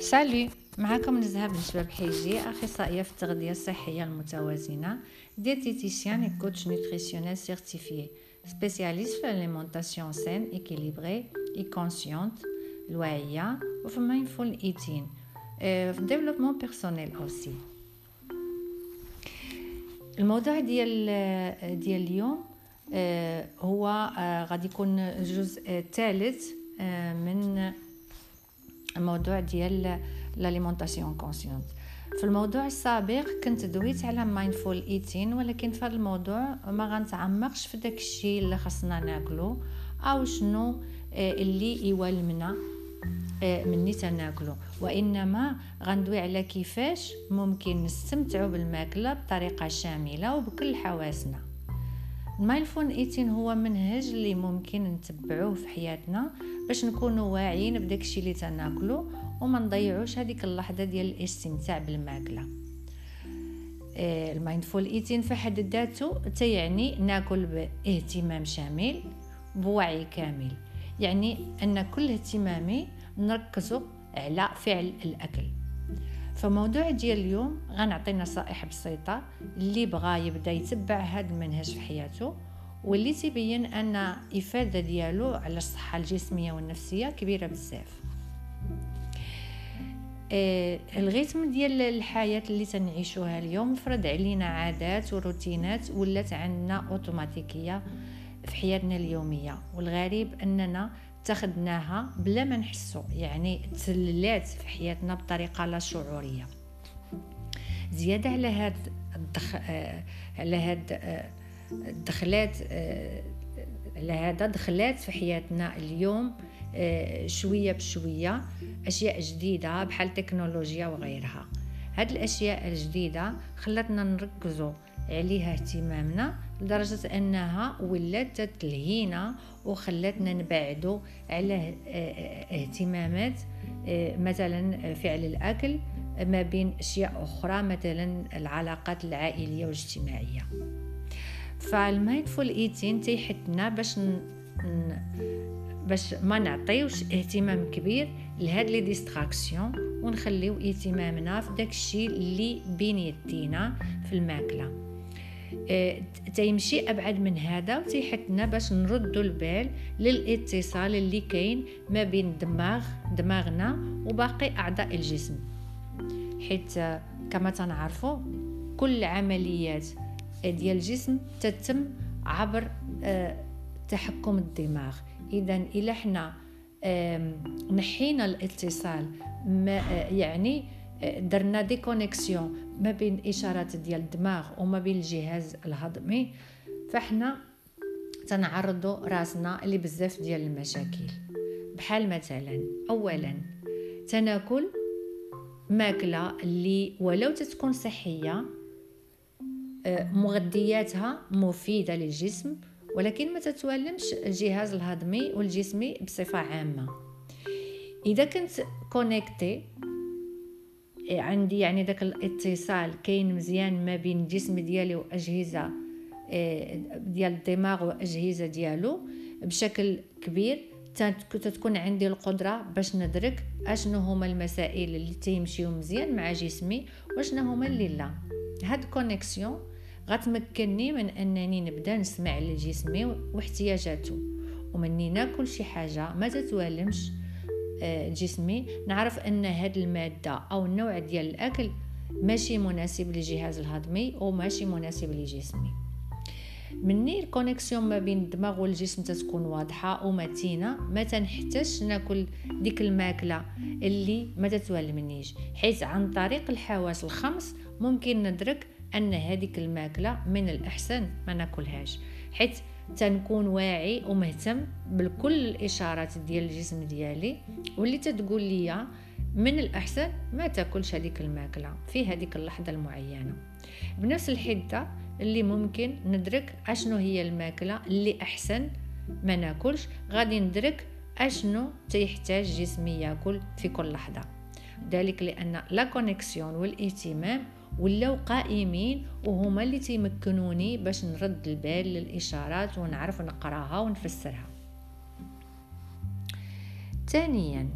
سلام معكم نزهة بن شباب حيجي أخصائية في التغذية الصحية المتوازنة diététicienne coach nutritionnel certifié spécialiste في l'alimentation saine équilibrée et consciente الواعية وفي mindful eating في ال développement personnel aussi الموضوع ديال ديال اليوم هو غادي يكون الجزء الثالث من الموضوع ديال l'alimentation consciente في الموضوع السابق كنت دويت على mindful eating ولكن في هذا الموضوع ما غنتعمقش في داك الشيء اللي خصنا ناكلو أو شنو آه، اللي يوالمنا آه، مني تناكلو. وإنما غندوي على كيفاش ممكن نستمتعوا بالماكلة بطريقة شاملة وبكل حواسنا. ال mindful eating هو منهج اللي ممكن نتبعوه في حياتنا باش نكونوا واعيين بداك الشيء اللي تناكلو وما نضيعوش هذيك اللحظه ديال الاستمتاع بالماكله ال mindful eating في حد ذاته تيعني ناكل باهتمام شامل بوعي كامل يعني ان كل اهتمامي نركزوا على فعل الاكل فموضوع ديال اليوم غنعطي نصائح بسيطة اللي بغى يبدا يتبع هذا المنهج في حياته واللي تبين أن إفادة ديالو على الصحة الجسمية والنفسية كبيرة بزاف. آه الغيتم ديال الحياة اللي تنعيشوها اليوم فرض علينا عادات وروتينات ولات عندنا أوتوماتيكية في حياتنا اليومية والغريب أننا اتخذناها بلا ما نحسو يعني تسللات في حياتنا بطريقة لا شعورية. زيادة على هاد الدخ... آه على هاد آه الدخلات آه على هذا دخلات في حياتنا اليوم آه شوية بشوية أشياء جديدة بحال التكنولوجيا وغيرها. هاد الأشياء الجديدة خلتنا نركزوا عليها اهتمامنا لدرجة أنها ولات تلهينا وخلتنا نبعدوا على آه، آه، اهتمامات آه، مثلا فعل الأكل ما بين أشياء أخرى مثلا العلاقات العائلية والاجتماعية. ف ال mindful eating تيحثنا باش ن... باش ما نعطيوش اهتمام كبير لهاد les distractions ونخليو اهتمامنا في داك الشيء اللي بين يدينا في الماكلة. تيمشي أبعد من هذا وتيحثنا باش نردوا البال للاتصال اللي كاين ما بين الدماغ دماغنا وباقي أعضاء الجسم. حيث كما تنعرفوا كل عمليات ديال الجسم تتم عبر آه، تحكم الدماغ. اذا إلى حنا نحينا الاتصال ما آه، يعني درنا دي كونيكسيون ما بين إشارات ديال الدماغ وما بين الجهاز الهضمي فاحنا تنعرضوا راسنا لبزاف ديال المشاكل. بحال مثلا اولا تناكل ماكلة اللي ولو تتكون صحية آه، مغذياتها مفيدة للجسم ولكن ما تتوالمش الجهاز الهضمي والجسمي بصفة عامة. إذا كنت كونيكتي عندي يعني داك الاتصال كاين مزيان ما بين الجسم ديالي وأجهزة آه، ديال الدماغ وأجهزة ديالو بشكل كبير. تتكون عندي القدرة باش ندرك أشنو هما المسائل اللي تيمشيو مزيان مع جسمي وأشنو هما اللي لا. هاد connexion غتمكنني من أنني نبدأ نسمع لجسمي واحتياجاته. ومني ناكل شي حاجة ما تتوالمش. جسمي. نعرف أن هاد المادة أو النوع ديال الأكل ماشي مناسب للجهاز الهضمي وماشي مناسب لجسمي. مني الكونيكسيون ما بين الدماغ والجسم تتكون واضحة ومتينة ما تنحتاجش ناكل ديك الماكلة اللي ما تتوالمنيش حيث عن طريق الحواس الخمس ممكن ندرك أن هذيك الماكلة من الأحسن ما ناكلهاش. حيث تنكون واعي ومهتم بكل الإشارات ديال الجسم ديالي واللي تتقول لي من الأحسن ما تاكلش هذيك الماكلة في هذيك اللحظة المعينة. بنفس الحدة اللي ممكن ندرك أشنو هي الماكلة اللي أحسن ما ناكلش غادي ندرك أشنو تيحتاج جسمي ياكل في كل لحظة. ذلك لأن la connexion والإهتمام ولاو قايمين وهما اللي تيمكنوني باش نرد البال للإشارات ونعرف نقراها ونفسرها. ثانيا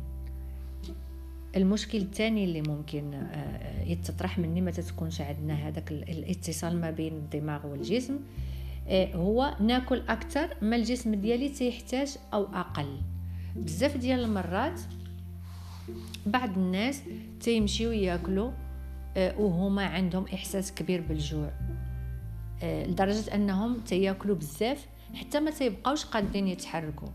المشكل الثاني اللي ممكن آه، يتطرح مني ما تكونش عندنا هذاك الاتصال ما بين الدماغ والجسم آه، هو ناكل أكثر ما الجسم ديالي تيحتاج أو أقل. بزاف ديال المرات بعض الناس تيمشيو ياكلوا آه، وهما عندهم إحساس كبير بالجوع. لدرجة أنهم تياكلوا بزاف حتى ما تيبقاوش قادرين يتحركوا.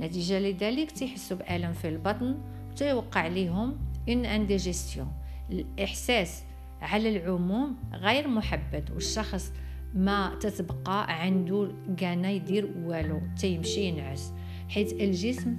نتيجة لذلك تيحسوا بألم في البطن تيوقع عليهم إن انديجيستيون الإحساس على العموم غير محبذ والشخص ما تتبقى عنده كانا يدير والو تيمشي ينعس. حيث الجسم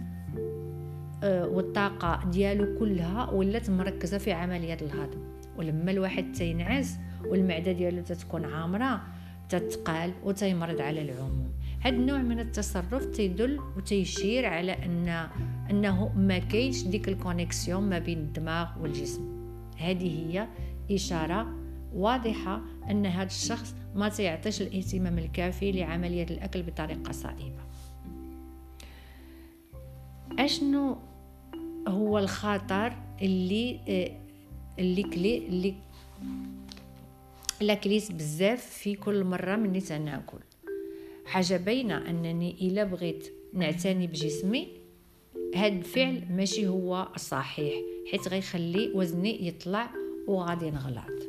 آه، والطاقة ديالو كلها ولات مركزة في عملية الهضم. ولما الواحد تينعس والمعدة ديالو تتكون عامرة تتقال وتيمرض على العموم. هذا النوع من التصرف تيدل وتيشير على ان أنه ما كاينش ديك ال connexion ما بين الدماغ والجسم. هذه هي إشارة واضحة أن هذا الشخص ما تيعطيش الاهتمام الكافي لعملية الأكل بطريقة صائبه أشنو هو الخطر اللي اللي كلي اللي لاكليت بزاف في كل مرة مني تناكل. حاجة باينة أنني إلا بغيت نعتني بجسمي هاد الفعل ماشي هو الصحيح حيت غيخلي وزني يطلع وغادي نغلط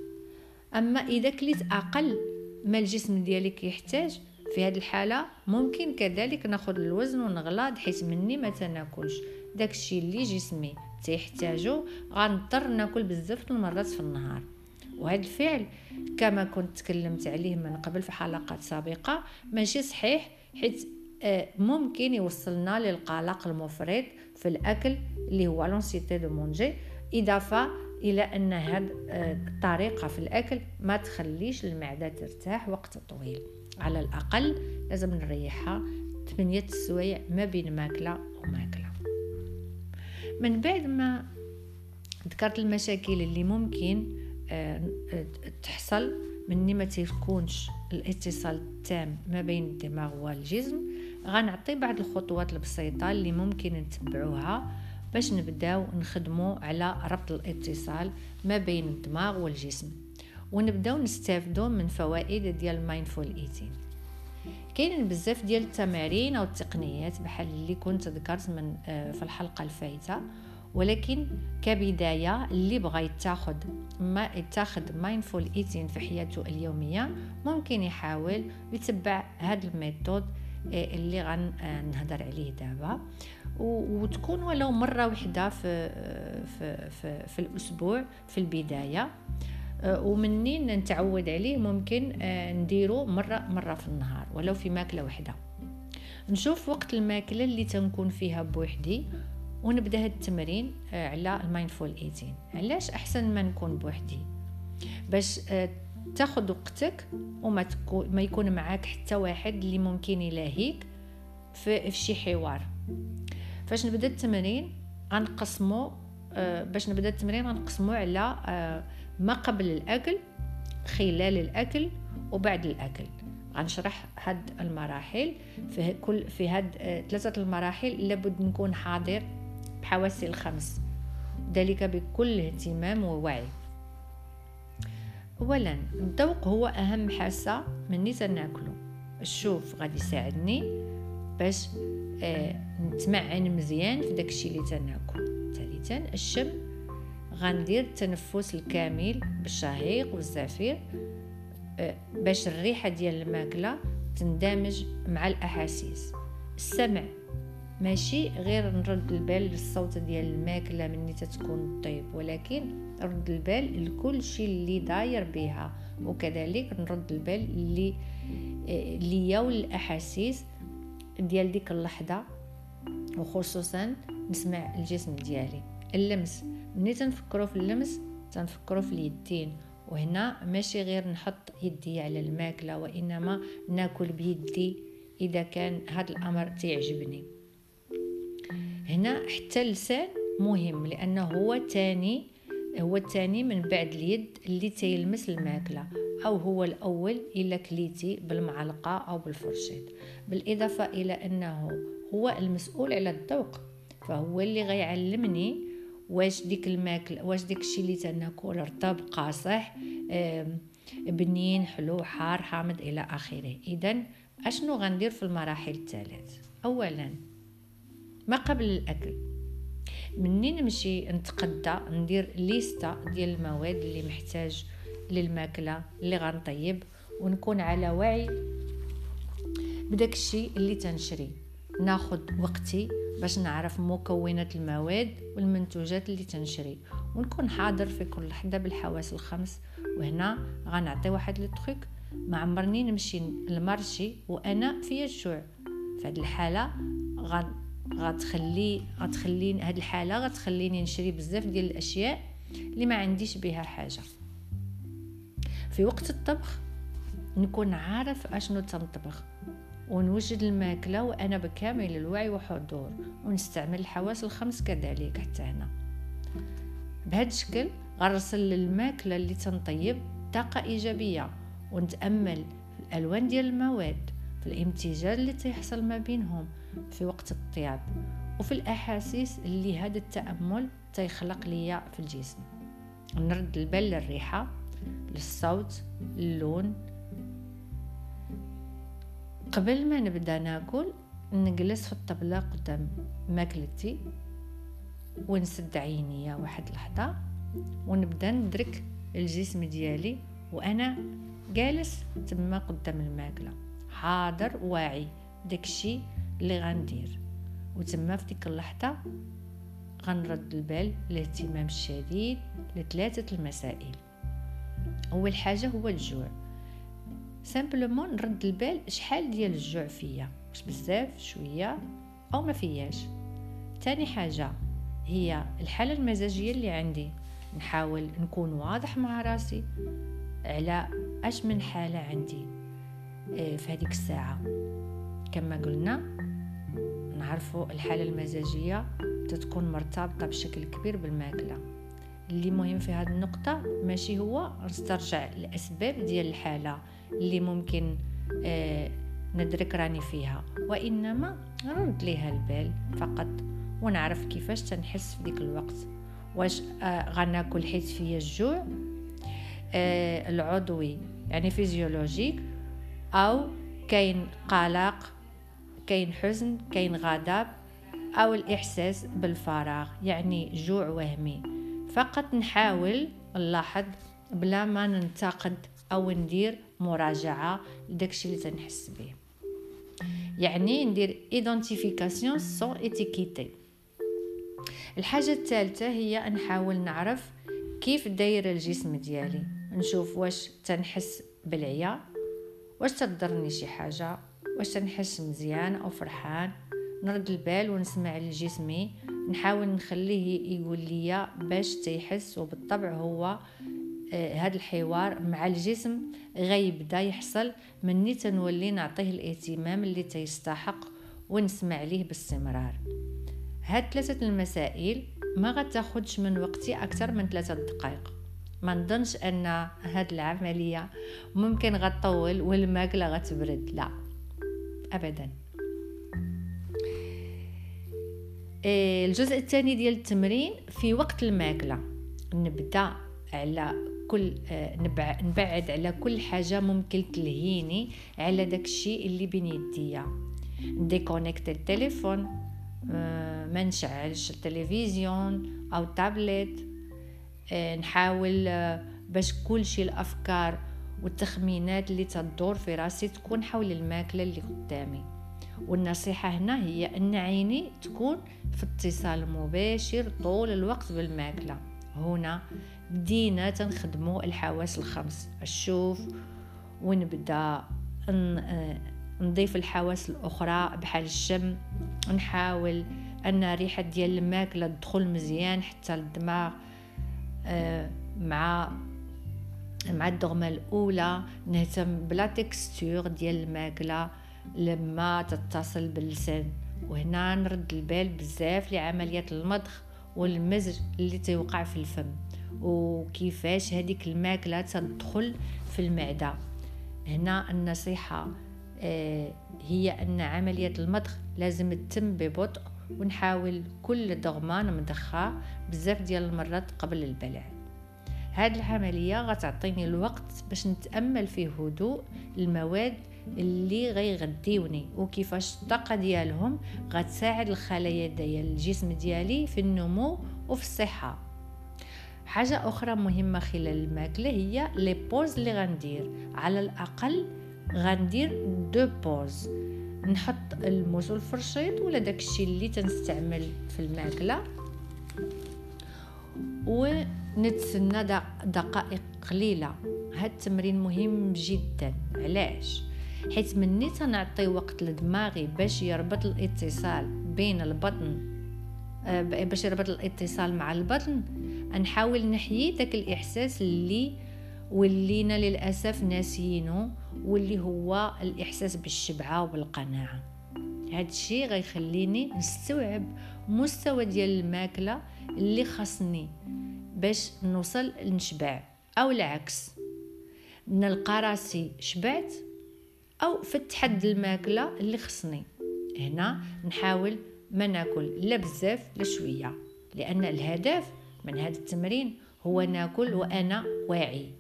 أما إذا كليت أقل ما الجسم ديالي كيحتاج في هذه الحالة ممكن كذلك ناخذ الوزن ونغلط حيت مني ما تناكلش. داكشي اللي جسمي تيحتاجو غنضطر ناكل بزاف المرات في النهار. وهذا الفعل كما كنت تكلمت عليه من قبل في حلقات سابقة ماشي صحيح حيث آه، ممكن يوصلنا للقلق المفرط في الأكل اللي هو لونسيتي دو مونجي إضافة إلى أن هذه آه، الطريقة في الأكل ما تخليش المعدة ترتاح وقت طويل. على الأقل لازم نريحها 8 سوايع ما بين ماكلة وماكلة. من بعد ما ذكرت المشاكل اللي ممكن تحصل مني ما تيكونش الاتصال التام ما بين الدماغ والجسم. غنعطي بعض الخطوات البسيطة اللي ممكن نتبعوها باش نبداو نخدمو على ربط الاتصال ما بين الدماغ والجسم. ونبداو نستافدو من فوائد ديال ال mindful eating كاينين بزاف ديال التمارين أو التقنيات بحال اللي كنت ذكرت من آه، في الحلقة الفايتة. ولكن كبداية اللي بغى يتاخد ما يتاخد mindful eating في حياته اليومية ممكن يحاول يتبع هذا ال méthode آه، اللي غنهضر عليه دابا. وتكون ولو مرة واحدة في, في, في, في الأسبوع في البداية. آه، ومنين نتعود عليه ممكن آه، نديرو مرة مرة في النهار ولو في ماكلة واحدة نشوف وقت الماكلة اللي تنكون فيها بوحدي ونبدأ هاد التمرين آه، على المايندفول إيتين. علاش أحسن ما نكون بوحدي؟ باش آه، تاخذ وقتك وما تكون ما يكون معاك حتى واحد اللي ممكن يلاهيك في, في شي حوار. فاش نبدأ التمرين غنقسمو آه، باش نبدأ التمرين غنقسمو على ما قبل الأكل خلال الأكل وبعد الأكل. غنشرح هاد المراحل. في كل في هاد ثلاثة المراحل لابد نكون حاضر بحواسي الخمس. ذلك بكل اهتمام ووعي. اولا الذوق هو أهم حاسة مني تناكلو الشوف غادي يساعدني باش آه نتمعن مزيان في داكشي اللي تناكل ثالثا الشم غندير التنفس الكامل بالشهيق والزفير آه باش الريحة ديال الماكلة تندمج مع الأحاسيس. السمع ماشي غير نرد البال للصوت ديال الماكلة مني تتكون طيب ولكن رد البال لكل شيء اللي داير بها وكذلك نرد البال اللي ليا والاحاسيس ديال ديك اللحظة وخصوصا نسمع الجسم ديالي. اللمس مني تنفكروا في اللمس تنفكروا في اليدين. وهنا ماشي غير نحط يدي على الماكلة وإنما ناكل بيدي إذا كان هذا الأمر تعجبني. هنا حتى اللسان مهم لأنه هو تاني هو الثاني من بعد اليد اللي تيلمس الماكلة أو هو الأول إلا كليتي بالمعلقة أو بالفرشيط بالإضافة إلى أنه هو المسؤول على الذوق فهو اللي غيعلمني واش ديك الماكل واش ديك الشيء اللي تناكل رطب قاصح بنين حلو حار حامض إلى آخره. اذا أشنو غندير في المراحل الثلاث اولا ما قبل الأكل منين نمشي نتقدى ندير ليستا ديال المواد اللي محتاج للماكلة اللي غنطيب ونكون على وعي بداك الشيء اللي تنشري. ناخد وقتي باش نعرف مكونات المواد والمنتوجات اللي تنشري ونكون حاضر في كل لحظة بالحواس الخمس. وهنا غنعطي واحد لو تروك ما عمرني نمشي للمارشي وأنا في الجوع. في هذه الحالة غد غتخلي غتخليني هاد الحالة غتخليني نشري بزاف ديال الأشياء اللي ما عنديش بها حاجة. في وقت الطبخ نكون عارف أشنو تنطبخ. ونوجد الماكلة وأنا بكامل الوعي وحضور ونستعمل الحواس الخمس كذلك حتى هنا. بهذا الشكل غنرسل للماكلة اللي تنطيب طاقة إيجابية ونتأمل في الألوان ديال المواد في الإمتزاج اللي تيحصل ما بينهم في وقت الطياب وفي الأحاسيس اللي هذا التأمل تيخلق ليا في الجسم. نرد البال للريحة للصوت اللون قبل ما نبدأ ناكل نجلس في الطبلة قدام ماكلتي ونسد عينيا واحد لحظة ونبدأ ندرك الجسم ديالي وأنا جالس تما قدام الماكلة. حاضر واعي داكشي اللي غندير. وتما في ديك اللحظة غنرد البال الاهتمام الشديد لثلاثة المسائل. أول حاجة هو الجوع. simplement نرد البال شحال ديال الجوع فيا واش بزاف شوية أو ما فياش تاني حاجة هي الحاله المزاجيه اللي عندي نحاول نكون واضح مع راسي على اش من حاله عندي في هذيك الساعة كما قلنا نعرفوا الحاله المزاجيه تتكون مرتبطه بشكل كبير بالماكله اللي مهم في هذه النقطة ماشي هو نسترجع الأسباب ديال الحالة اللي ممكن آه ندرك راني فيها. وإنما نرد ليها البال فقط ونعرف كيفاش تنحس في ديك الوقت. واش آه غناكل حيت فيا الجوع آه العضوي يعني physiologique أو كاين قلق كاين حزن كاين غضب أو الإحساس بالفراغ يعني جوع وهمي. فقط نحاول نلاحظ بلا ما ننتقد أو ندير مراجعة لداكشي اللي تنحس به. يعني ندير identification sans étiqueter الحاجة الثالثة هي نحاول نعرف كيف داير الجسم ديالي. نشوف واش تنحس بالعيا واش تضرني شي حاجة واش تنحس مزيان أو فرحان. نرد البال ونسمع لجسمي نحاول نخليه يقول لي باش تيحس وبالطبع هو هذا الحوار مع الجسم غيبدأ يحصل. مني تنولي نعطيه الاهتمام اللي تيستحق ونسمع ليه باستمرار. هاد ثلاثة المسائل ما غتاخدش من وقتي أكثر من ثلاثة دقائق. ما نظنش أن هاد العملية ممكن غتطول والماكلة غتبرد لا. ابدا. الجزء الثاني ديال التمرين في وقت الماكلة. نبدأ على كل آه، نبعد على كل حاجة ممكن تلهيني على داك الشيء اللي بين يديا نديكونيكت التليفون آه، ما نشعلش التلفزيون أو تابلت آه، نحاول باش كل شيء الأفكار والتخمينات اللي تدور في راسي تكون حول الماكلة اللي قدامي. والنصيحة هنا هي إن عيني تكون في اتصال مباشر طول الوقت بالماكلة. هنا بدينا تنخدمو الحواس الخمس. الشوف ونبدأ نضيف الحواس الأخرى بحال الشم. نحاول أن ريحه ديال الماكلة تدخل مزيان حتى للدماغ آه، مع مع الدغمة الأولى. نهتم بلا تكستور ديال الماكلة. لما تتصل باللسان. وهنا نرد البال بزاف لعمليه المضغ والمزج اللي تيوقع في الفم. وكيفاش هذيك الماكلة تدخل في المعدة. هنا النصيحة آه، هي أن عملية المضغ لازم تتم ببطء ونحاول كل ضغمان مدخى بزاف ديال المرات قبل البلع. هاد العملية غتعطيني الوقت باش نتأمل في هدوء المواد اللي غيغديوني وكيفاش الطاقة ديالهم غتساعد الخلايا ديال الجسم ديالي في النمو وفي الصحة. حاجة أخرى مهمة خلال الماكلة هي les pauses اللي غندير. على الأقل غندير deux pauses. نحط الموس والفرشيط ولا داكشي اللي تنستعمل في الماكلة. ونتسنى دقائق قليلة. هاد التمرين مهم جدا. علاش؟ حيت مني تنعطي وقت لدماغي باش يربط الاتصال بين البطن آه، باش يربط الاتصال مع البطن. نحاول نحيي داك الإحساس اللي ولينا للأسف ناسيينه واللي هو الإحساس بالشبعة وبالقناعه هذا الشيء غيخليني نستوعب مستوى ديال الماكلة اللي خاصني باش نوصل نشبع أو العكس. نلقى راسي شبعت أو فتحت حد الماكلة اللي خصني. هنا نحاول ما ناكل لا بزاف لا شوية لأن الهدف من هذا التمرين هو ناكل وأنا واعي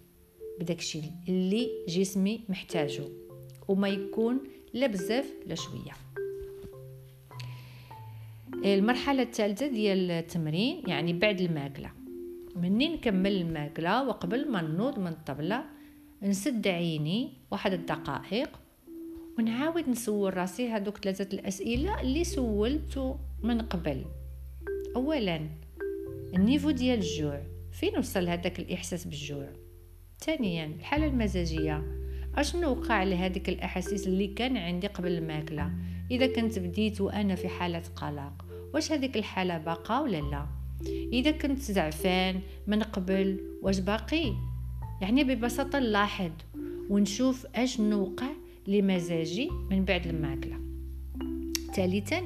بداكشي اللي جسمي محتاجه وما يكون لا بزاف لا شوية. المرحلة الثالثة ديال التمرين يعني بعد الماكلة. مني نكمل الماكلة وقبل ما نوض من الطبلة نسد عيني واحد الدقائق ونعاود نسول راسي هادوك ثلاثة الأسئلة اللي سولت من قبل. اولا النيفو ديال الجوع فين وصل هذاك الإحساس بالجوع؟ ثانيا الحالة المزاجية. أشنو وقع لهذيك الأحاسيس اللي كان عندي قبل الماكلة؟ إذا كنت بديت وأنا في حالة قلق واش هذيك الحالة باقا ولا لا؟ إذا كنت زعفان من قبل واش باقي؟ يعني ببساطة نلاحظ ونشوف أشنو وقع لمزاجي من بعد الماكلة. ثالثا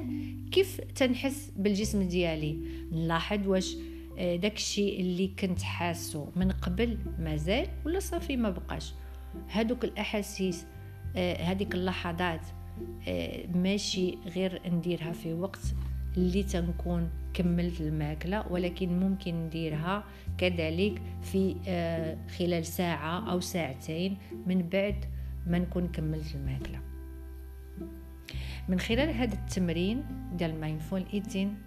كيف تنحس بالجسم ديالي؟ نلاحظ واش آه، داكشي اللي كنت حاسو من قبل مازال ولا صافي ما بقاش؟ هادوك الأحاسيس آه، هذيك اللحظات آه، ماشي غير نديرها في وقت اللي تنكون كملت الماكلة ولكن ممكن نديرها كذلك في خلال ساعة أو ساعتين من بعد ما نكون كملت الماكلة. من خلال هذا التمرين ديال ال mindful eating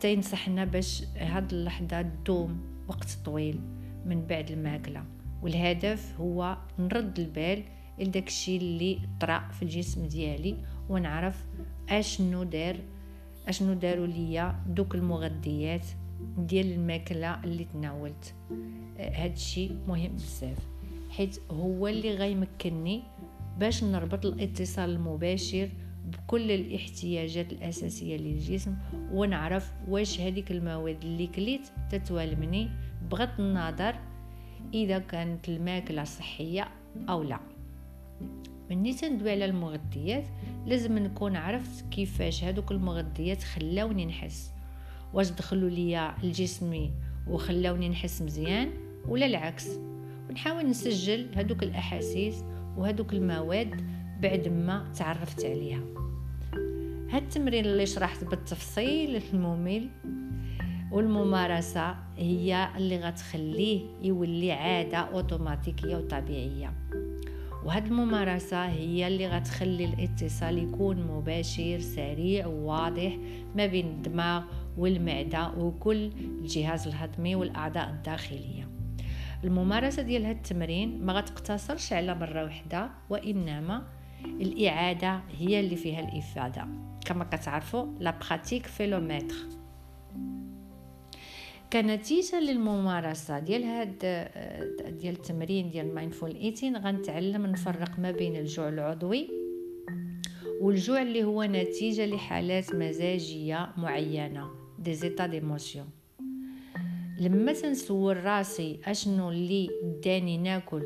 تينصحنا باش هاد اللحظة تدوم وقت طويل من بعد الماكلة. والهدف هو نرد البال لداك الشيء اللي طرا في الجسم ديالي ونعرف أشنو دار أشنو داروا ليا دوك المغذيات ديال الماكلة اللي تناولت. هاد الشيء مهم بزاف. حيت هو اللي غيمكنني باش نربط الاتصال المباشر بكل الاحتياجات الأساسية للجسم ونعرف واش هذيك المواد اللي كليت تتوالمني بغض النظر إذا كانت الماكلة صحية أو لا. مني تندوي على المغذيات لازم نكون عرفت كيفاش هذوك المغذيات خلاوني نحس. واش دخلوا ليا لجسمي وخلاوني نحس مزيان ولا العكس؟ ونحاول نسجل هذوك الأحاسيس وهذوك المواد بعد ما تعرفت عليها. هاد التمرين اللي شرحت بالتفصيل الممل والممارسة هي اللي غتخليه يولي عادة أوتوماتيكية وطبيعية. وهاد الممارسة هي اللي غتخلي الاتصال يكون مباشر سريع وواضح ما بين الدماغ والمعدة وكل الجهاز الهضمي والأعضاء الداخلية. الممارسة ديال هاد التمرين ما غتقتصرش على مرة واحدة وإنما الإعادة هي اللي فيها الإفادة. كما كتعرفوا la pratique fait le maître كنتيجة للممارسة ديال هاد ديال التمرين ديال mindful eating غنتعلم نفرق ما بين الجوع العضوي والجوع اللي هو نتيجة لحالات مزاجية معينة des états d'émotion لما تنسول راسي أشنو اللي داني ناكل؟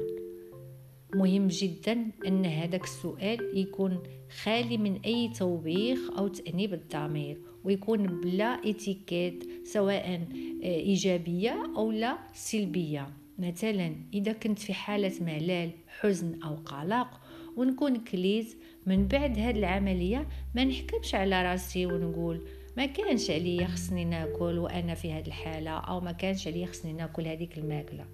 مهم جدا أن هذاك السؤال يكون خالي من أي توبيخ أو تأنيب الضمير ويكون بلا étiquette سواء آه، إيجابية أو لا سلبية. مثلا إذا كنت في حالة ملل حزن أو قلق ونكون كليت من بعد هاد العملية ما نحكمش على راسي ونقول ما كانش عليا خصني ناكل وأنا في هذه الحالة أو ما كانش عليا خصني ناكل هذيك الماكلة.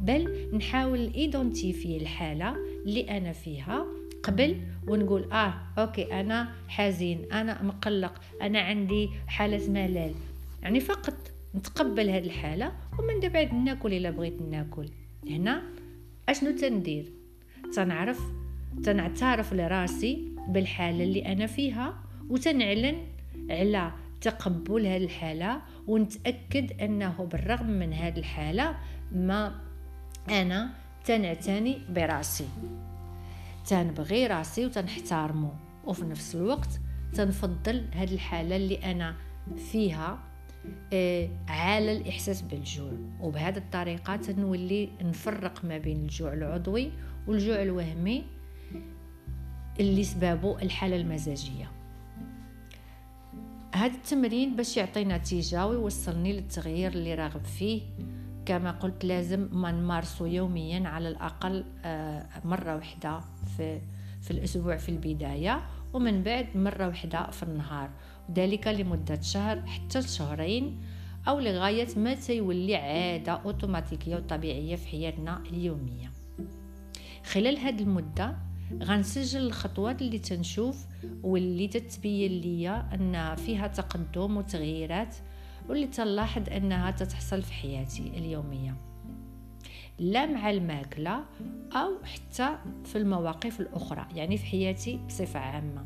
بل نحاول identifier الحالة اللي أنا فيها قبل ونقول آه OK أنا حزين أنا مقلق أنا عندي حالة ملل. يعني فقط نتقبل هذه الحالة ومن بعد ناكل إلا بغيت ناكل. هنا أشنو تندير؟ تنعرف تنعترف لراسي بالحالة اللي أنا فيها وتنعلن على تقبل هذه الحالة ونتأكد أنه بالرغم من هذه الحالة ما أنا تنعتني براسي. تنبغي راسي وتنحترمو وفي نفس الوقت تنفضل هذه الحالة اللي أنا فيها آه على الإحساس بالجوع. وبهذه الطريقة تنولي نفرق ما بين الجوع العضوي والجوع الوهمي اللي سببه الحالة المزاجية. هذا التمرين باش يعطي نتيجة ويوصلني للتغيير اللي راغب فيه. كما قلت لازم ما نمارسه يوميا على الأقل آه، مرة واحدة في في الأسبوع في البداية ومن بعد مرة واحدة في النهار. وذلك لمدة شهر حتى شهرين أو لغاية ما تيولي عادة أوتوماتيكية وطبيعية في حياتنا اليومية. خلال هذه المدة غنسجل الخطوات اللي تنشوف واللي تتبين ليا أن فيها تقدم وتغييرات واللي تلاحظ أنها تتحصل في حياتي اليومية. لا مع الماكلة أو حتى في المواقف الأخرى يعني في حياتي بصفة عامة.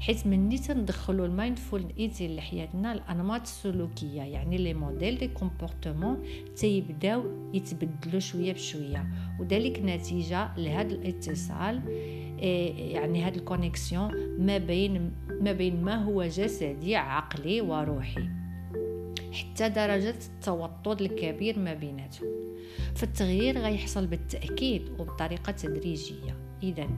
حيت مني تندخلوا ال mindful eating لحياتنا الانماط السلوكية يعني les modèles de comportement تيبداو يتبدلوا شوية بشوية. وذلك نتيجة لهذا الاتصال إيه، يعني هذا ال connexion ما بين ما بين ما هو جسدي عقلي وروحي حتى درجة التوتر الكبير ما بيناتهم. فالتغيير غيحصل بالتأكيد وبطريقة تدريجية. إذا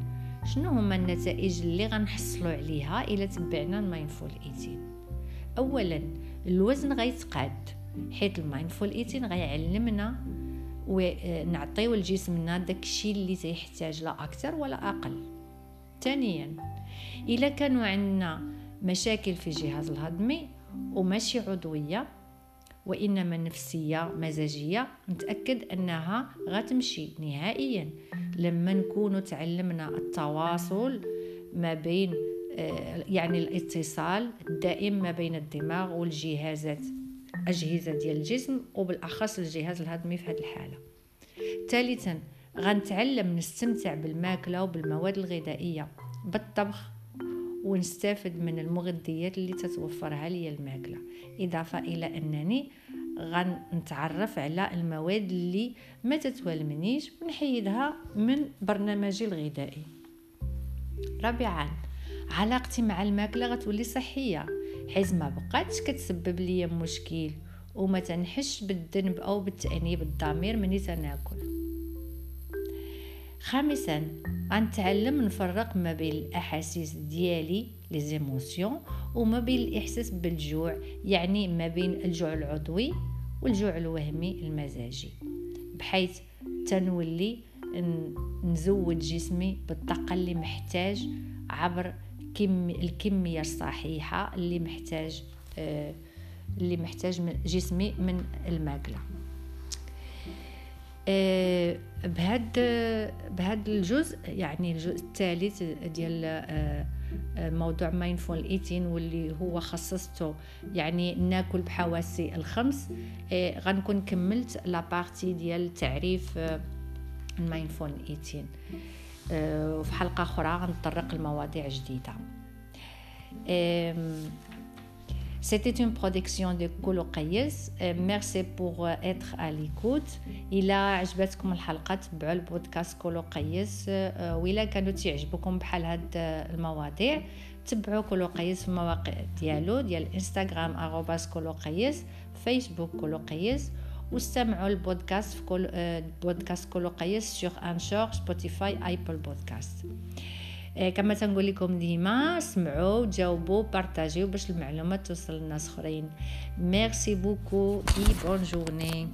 شنو هما النتائج اللي غنحصلوا عليها إلى تبعنا ال mindful eating؟ اولا الوزن غيتقاد حيت ال mindful eating غيعلمنا ونعطيو لجسمنا داكشي اللي تيحتاج لا أكثر ولا أقل. ثانيا إلا كانوا عندنا مشاكل في الجهاز الهضمي وماشي عضوية وإنما نفسية مزاجية نتأكد أنها غتمشي نهائيا. لما نكون تعلمنا التواصل ما بين آه، يعني الاتصال الدائم ما بين الدماغ والجهازات أجهزة ديال الجسم وبالأخص الجهاز الهضمي في هذه الحالة. ثالثا غنتعلم نستمتع بالماكلة وبالمواد الغذائية بالطبخ ونستفد من المغذيات اللي تتوفرها لي الماكلة. إضافة إلى أنني غنتعرف على المواد اللي ما تتولمنيش ونحيدها من برنامجي الغذائي. رابعا علاقتي مع الماكلة غتولي صحية حيت ما بقاتش كتسبب لي مشكل وما تنحش بالذنب أو بالتأنيب الضمير مني تناكل. خامسا غنتعلم نفرق ما بين الأحاسيس ديالي لي وما بين الإحساس بالجوع يعني ما بين الجوع العضوي والجوع الوهمي المزاجي بحيث تنولي نزود جسمي بالطاقة اللي محتاج عبر كم الكمية الصحيحة اللي محتاج آه اللي محتاج جسمي من الماكلة. آه بهاد بهاد الجزء يعني الجزء الثالث ديال آه موضوع mindful eating واللي هو خصصته يعني ناكل بحواسي الخمس. إيه غنكون كملت la partie ديال تعريف المايندفول ايتين وفي حلقة أخرى غنطرق لمواضيع جديدة. C'était une production de Kolo Qayes. Merci pour être à l'écoute. إلا عجبتكم الحلقة تبعوا البودكاست كولو قيس وإلا كانوا تعجبكم بحال هاد المواضيع تبعوا كولو قيس في المواقع ديالو ديال الانستغرام arobase كولو قيس فيسبوك كولو قيس واستمعوا البودكاست في كل بودكاست كولو قيس sur Anchor Spotify Apple Podcasts كما تنقول لكم ديما سمعوا جاوبوا بارطاجيو باش المعلومات توصل للناس أخرين. merci beaucoup et bonne journée